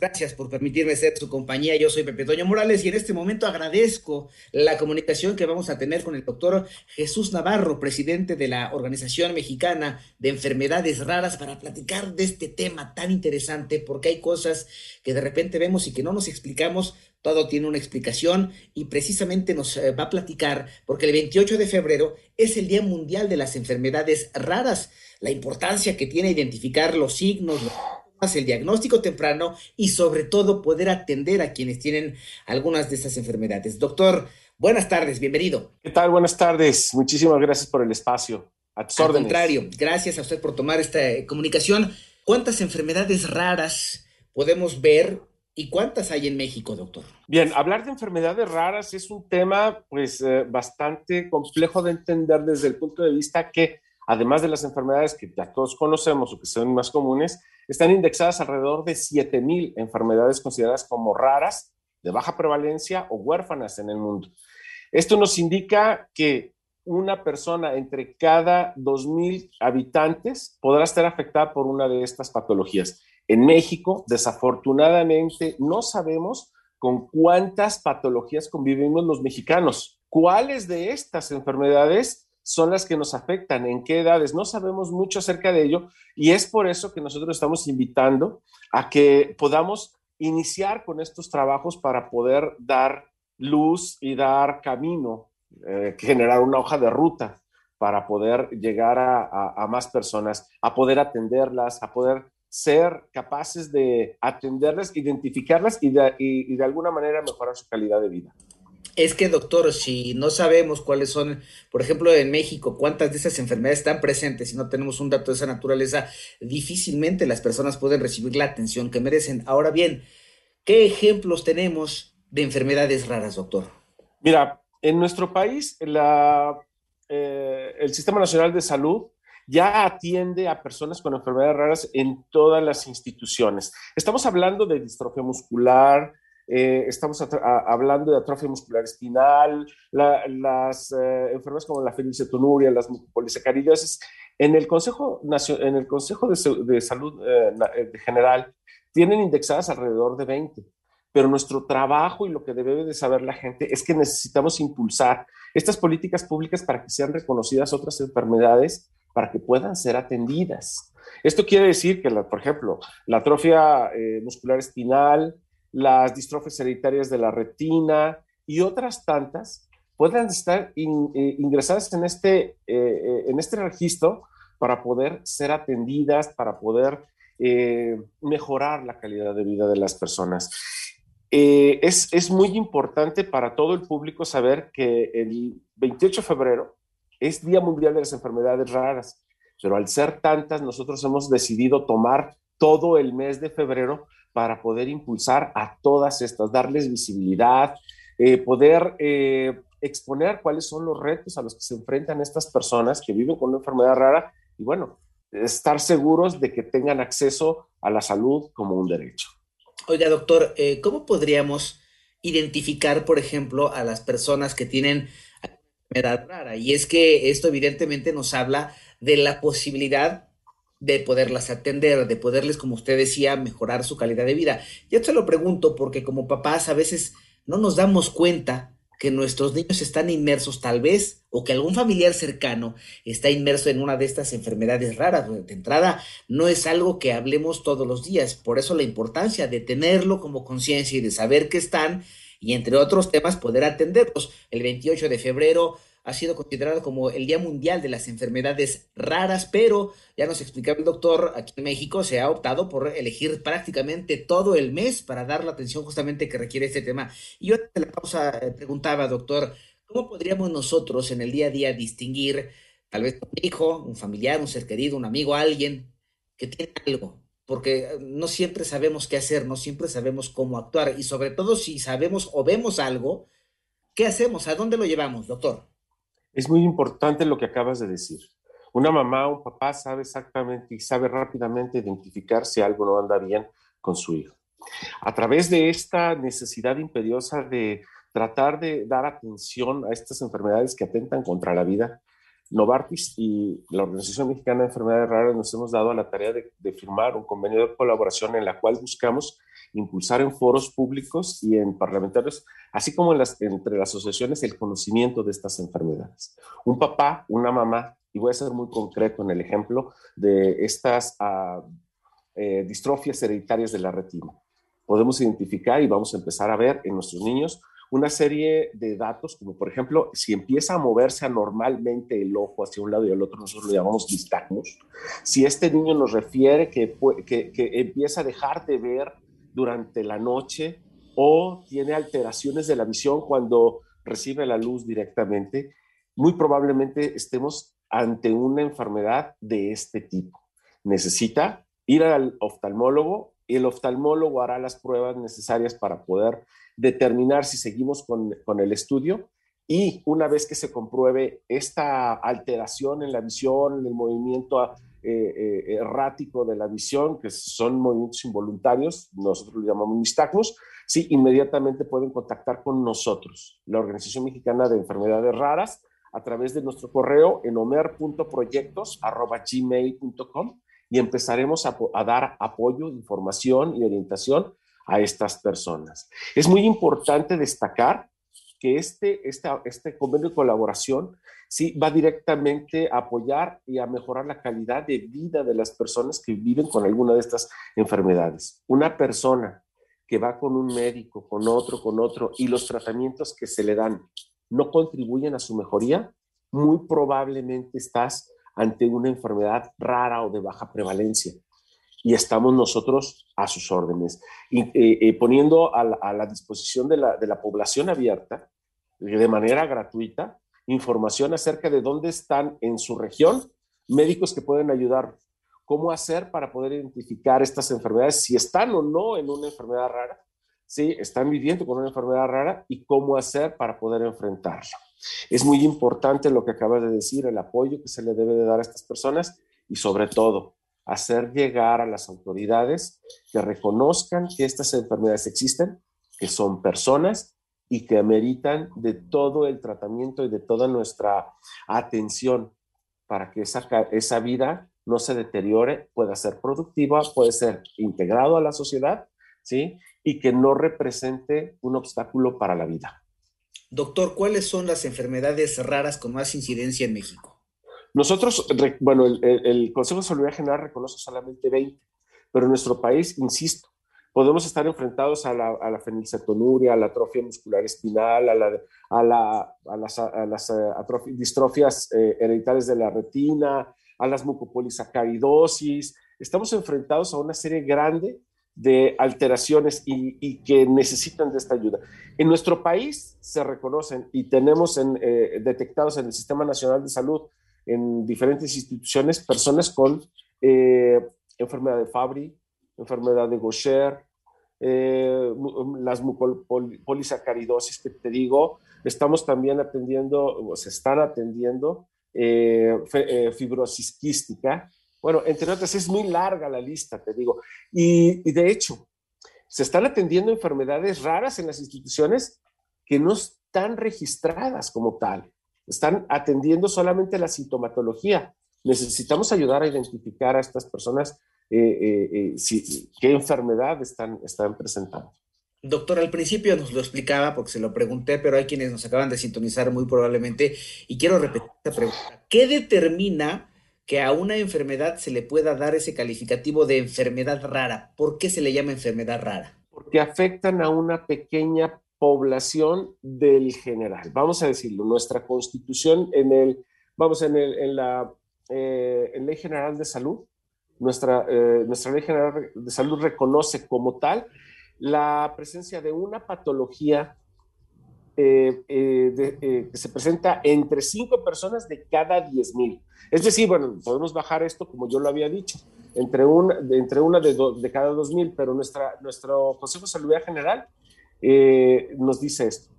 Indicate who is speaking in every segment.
Speaker 1: Gracias por permitirme ser su compañía. Yo soy Pepe Toño Morales y en este momento agradezco la comunicación que vamos a tener con el doctor Jesús Navarro, presidente de la Organización Mexicana de Enfermedades Raras, para platicar de este tema tan interesante, porque hay cosas que de repente vemos y que no nos explicamos. Todo tiene una explicación y precisamente nos eh, va a platicar porque el 28 de febrero es el Día Mundial de las Enfermedades Raras, la importancia que tiene identificar los signos, el diagnóstico temprano y sobre todo poder atender a quienes tienen algunas de estas enfermedades. Doctor, buenas tardes, bienvenido.
Speaker 2: ¿Qué tal? Buenas tardes. Muchísimas gracias por el espacio.
Speaker 1: A tus Al contrario, gracias a usted por tomar esta eh, comunicación. ¿Cuántas enfermedades raras podemos ver ¿Y cuántas hay en México, doctor?
Speaker 2: Bien, hablar de enfermedades raras es un tema pues eh, bastante complejo de entender desde el punto de vista que además de las enfermedades que ya todos conocemos o que son más comunes, están indexadas alrededor de 7.000 enfermedades consideradas como raras, de baja prevalencia o huérfanas en el mundo. Esto nos indica que una persona entre cada 2.000 habitantes podrá estar afectada por una de estas patologías. En México, desafortunadamente, no sabemos con cuántas patologías convivimos los mexicanos. ¿Cuáles de estas enfermedades son las que nos afectan, en qué edades. No sabemos mucho acerca de ello y es por eso que nosotros estamos invitando a que podamos iniciar con estos trabajos para poder dar luz y dar camino, eh, generar una hoja de ruta para poder llegar a, más personas, a poder atenderlas, a poder ser capaces de atenderlas, identificarlas y y de alguna manera mejorar su calidad de vida.
Speaker 1: Es que, doctor, si no sabemos cuáles son, por ejemplo, en México, cuántas de esas enfermedades están presentes, si no tenemos un dato de esa naturaleza, difícilmente las personas pueden recibir la atención que merecen. Ahora bien, ¿qué ejemplos tenemos de enfermedades raras, doctor?
Speaker 2: Mira, en nuestro país, eh, el Sistema Nacional de Salud ya atiende a personas con enfermedades raras en todas las instituciones. Estamos hablando de distrofia muscular, eh, estamos hablando de atrofia muscular espinal, las eh, enfermedades como la fenilcetonuria, las polisacaridosis. En el Consejo, en el Consejo de, Salud eh, General tienen indexadas alrededor de 20, pero nuestro trabajo y lo que debe de saber la gente es que necesitamos impulsar estas políticas públicas para que sean reconocidas otras enfermedades para que puedan ser atendidas. Esto quiere decir que, por ejemplo, la atrofia muscular espinal, las distrofias hereditarias de la retina y otras tantas puedan estar eh, ingresadas en este, eh, eh, en este registro para poder ser atendidas, para poder mejorar la calidad de vida de las personas. Es, es, muy importante para todo el público saber que el 28 de febrero es Día Mundial de las Enfermedades Raras, pero al ser tantas, nosotros hemos decidido tomar todo el mes de febrero para poder impulsar a todas estas, darles visibilidad, eh, poder eh, exponer cuáles son los retos a los que se enfrentan estas personas que viven con una enfermedad rara y bueno, estar seguros de que tengan acceso a la salud como un derecho.
Speaker 1: Oiga, doctor, eh, ¿cómo podríamos identificar, por ejemplo, a las personas que tienen enfermedad rara? Y es que esto evidentemente nos habla de la posibilidad de poderlas atender, de poderles, como usted decía, mejorar su calidad de vida. Yo te lo pregunto porque como papás a veces no nos damos cuenta que nuestros niños están inmersos tal vez o que algún familiar cercano está inmerso en una de estas enfermedades raras. De entrada, no es algo que hablemos todos los días, por eso la importancia de tenerlo como conciencia y de saber que están y entre otros temas poder atenderlos. El 28 de febrero ha sido considerado como el Día Mundial de las Enfermedades Raras, pero ya nos explicaba el doctor, aquí en México se ha optado por elegir prácticamente todo el mes para dar la atención justamente que requiere este tema. Y yo en la pausa eh, preguntaba, doctor, ¿cómo podríamos nosotros en el día a día distinguir tal vez un hijo, un familiar, un ser querido, un amigo, alguien que tiene algo? Porque eh, no siempre sabemos qué hacer, no siempre sabemos cómo actuar y sobre todo si sabemos o vemos algo, ¿qué hacemos? ¿A dónde lo llevamos, doctor?
Speaker 2: Es muy importante lo que acabas de decir. Una mamá o un papá sabe exactamente y sabe rápidamente identificar si algo no anda bien con su hijo. A través de esta necesidad imperiosa de tratar de dar atención a estas enfermedades que atentan contra la vida, Novartis y la Organización Mexicana de Enfermedades Raras nos hemos dado a la tarea de, firmar un convenio de colaboración en la cual buscamos impulsar en foros públicos y en parlamentarios, así como entre las asociaciones, el conocimiento de estas enfermedades. Un papá, una mamá, y voy a ser muy concreto en el ejemplo de estas ah, eh, distrofias hereditarias de la retina. Podemos identificar y vamos a empezar a ver en nuestros niños una serie de datos, como por ejemplo, si empieza a moverse anormalmente el ojo hacia un lado y al otro, nosotros lo llamamos nistagmus. Si este niño nos refiere que empieza a dejar de ver durante la noche o tiene alteraciones de la visión cuando recibe la luz directamente, muy probablemente estemos ante una enfermedad de este tipo. Necesita ir al oftalmólogo y el oftalmólogo hará las pruebas necesarias para poder determinar si seguimos con, con el estudio y una vez que se compruebe esta alteración en la visión, en el movimiento eh, eh, errático de la visión, que son movimientos involuntarios, nosotros lo llamamos nistagmus, sí, inmediatamente pueden contactar con nosotros, la Organización Mexicana de Enfermedades Raras, a través de nuestro correo en omer.proyectos.gmail.com y empezaremos a dar apoyo, información y orientación a estas personas. Es muy importante destacar que este, este, este convenio de colaboración sí va directamente a apoyar y a mejorar la calidad de vida de las personas que viven con alguna de estas enfermedades. Una persona que va con un médico, con otro, con otro, y los tratamientos que se le dan no contribuyen a su mejoría, muy probablemente estás ante una enfermedad rara o de baja prevalencia y estamos nosotros a sus órdenes, y, eh, eh, poniendo a la, disposición de la, de la, población abierta, de manera gratuita, información acerca de dónde están en su región médicos que pueden ayudar, cómo hacer para poder identificar estas enfermedades, si están o no en una enfermedad rara, si están viviendo con una enfermedad rara y cómo hacer para poder enfrentarla. Es muy importante lo que acaba de decir, el apoyo que se le debe de dar a estas personas y sobre todo hacer llegar a las autoridades que reconozcan que estas enfermedades existen, que son personas y que ameritan de todo el tratamiento y de toda nuestra atención para que esa, esa vida no se deteriore, pueda ser productiva, puede ser integrado a la sociedad, ¿sí? Y que no represente un obstáculo para la vida.
Speaker 1: Doctor, ¿cuáles son las enfermedades raras con más incidencia en México?
Speaker 2: Nosotros, bueno, el, Consejo de Salud General reconoce solamente 20, pero en nuestro país, insisto, podemos estar enfrentados a la, a la fenilcetonuria, a la atrofia muscular espinal, a, la, a, la, a las, las eh, distrofias eh, hereditarias de la retina, a las mucopolisacaridosis. Estamos enfrentados a una serie grande de alteraciones y, y, que necesitan de esta ayuda. En nuestro país se reconocen y tenemos en, eh, detectados en el Sistema Nacional de Salud en diferentes instituciones personas con eh, enfermedad de Fabry, enfermedad de Gaucher, eh, las polisacaridosis que te digo, estamos también atendiendo, o se están atendiendo eh, fibrosis quística. Bueno, entre otras, es muy larga la lista, te digo. Y, y de hecho, se están atendiendo enfermedades raras en las instituciones que no están registradas como tal están atendiendo solamente la sintomatología. Necesitamos ayudar a identificar a estas personas eh, eh, eh, qué enfermedad están, están presentando.
Speaker 1: Doctor, al principio nos lo explicaba porque se lo pregunté, pero hay quienes nos acaban de sintonizar muy probablemente y quiero repetir esta pregunta. ¿Qué determina que a una enfermedad se le pueda dar ese calificativo de enfermedad rara? ¿Por qué se le llama enfermedad rara?
Speaker 2: Porque afectan a una pequeña población del general. Vamos a decirlo, nuestra constitución en el, vamos, en, el, en la eh, ley general de salud, nuestra, eh, nuestra ley general de salud reconoce como tal la presencia de una patología eh, que se presenta entre cinco personas de cada diez mil. Es decir, bueno, podemos bajar esto como yo lo había dicho, entre una, entre una de, cada dos mil, pero nuestra, nuestro Consejo de Salud General eh, nos dice esto.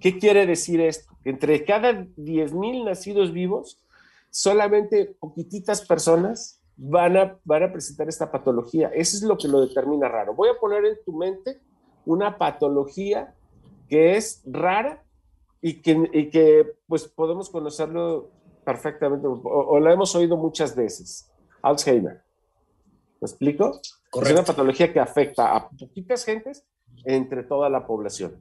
Speaker 2: ¿Qué quiere decir esto? Entre cada 10.000 nacidos vivos, solamente poquititas personas van a, van a presentar esta patología. Eso es lo que lo determina raro. Voy a poner en tu mente una patología que es rara y que, y que pues podemos conocerlo perfectamente o, la hemos oído muchas veces. Alzheimer. ¿Me explico? Es una patología que afecta a poquitas gentes entre toda la población.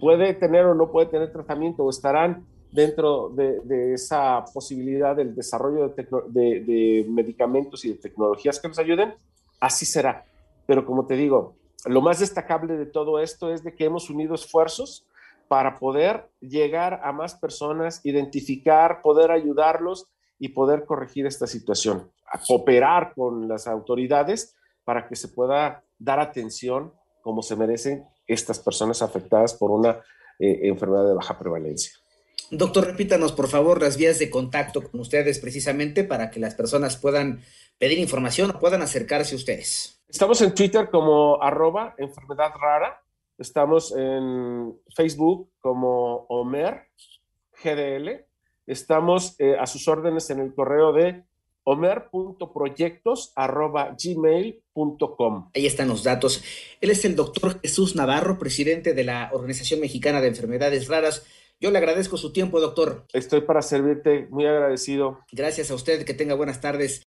Speaker 2: Puede tener o no puede tener tratamiento o estarán dentro de, esa posibilidad del desarrollo de, medicamentos y de tecnologías que nos ayuden, así será. Pero como te digo, lo más destacable de todo esto es de que hemos unido esfuerzos para poder llegar a más personas, identificar, poder ayudarlos y poder corregir esta situación, a cooperar con las autoridades para que se pueda dar atención como se merecen estas personas afectadas por una eh, enfermedad de baja prevalencia.
Speaker 1: Doctor, repítanos por favor las vías de contacto con ustedes precisamente para que las personas puedan pedir información o puedan acercarse a ustedes.
Speaker 2: Estamos en Twitter como arroba enfermedad rara. Estamos en Facebook como Omer GDL. Estamos eh, a sus órdenes en el correo de omer.proyectos.gmail.com.
Speaker 1: Ahí están los datos. Él es el doctor Jesús Navarro, presidente de la Organización Mexicana de Enfermedades Raras. Yo le agradezco su tiempo, doctor.
Speaker 2: Estoy para servirte, muy agradecido.
Speaker 1: Gracias a usted, que tenga buenas tardes.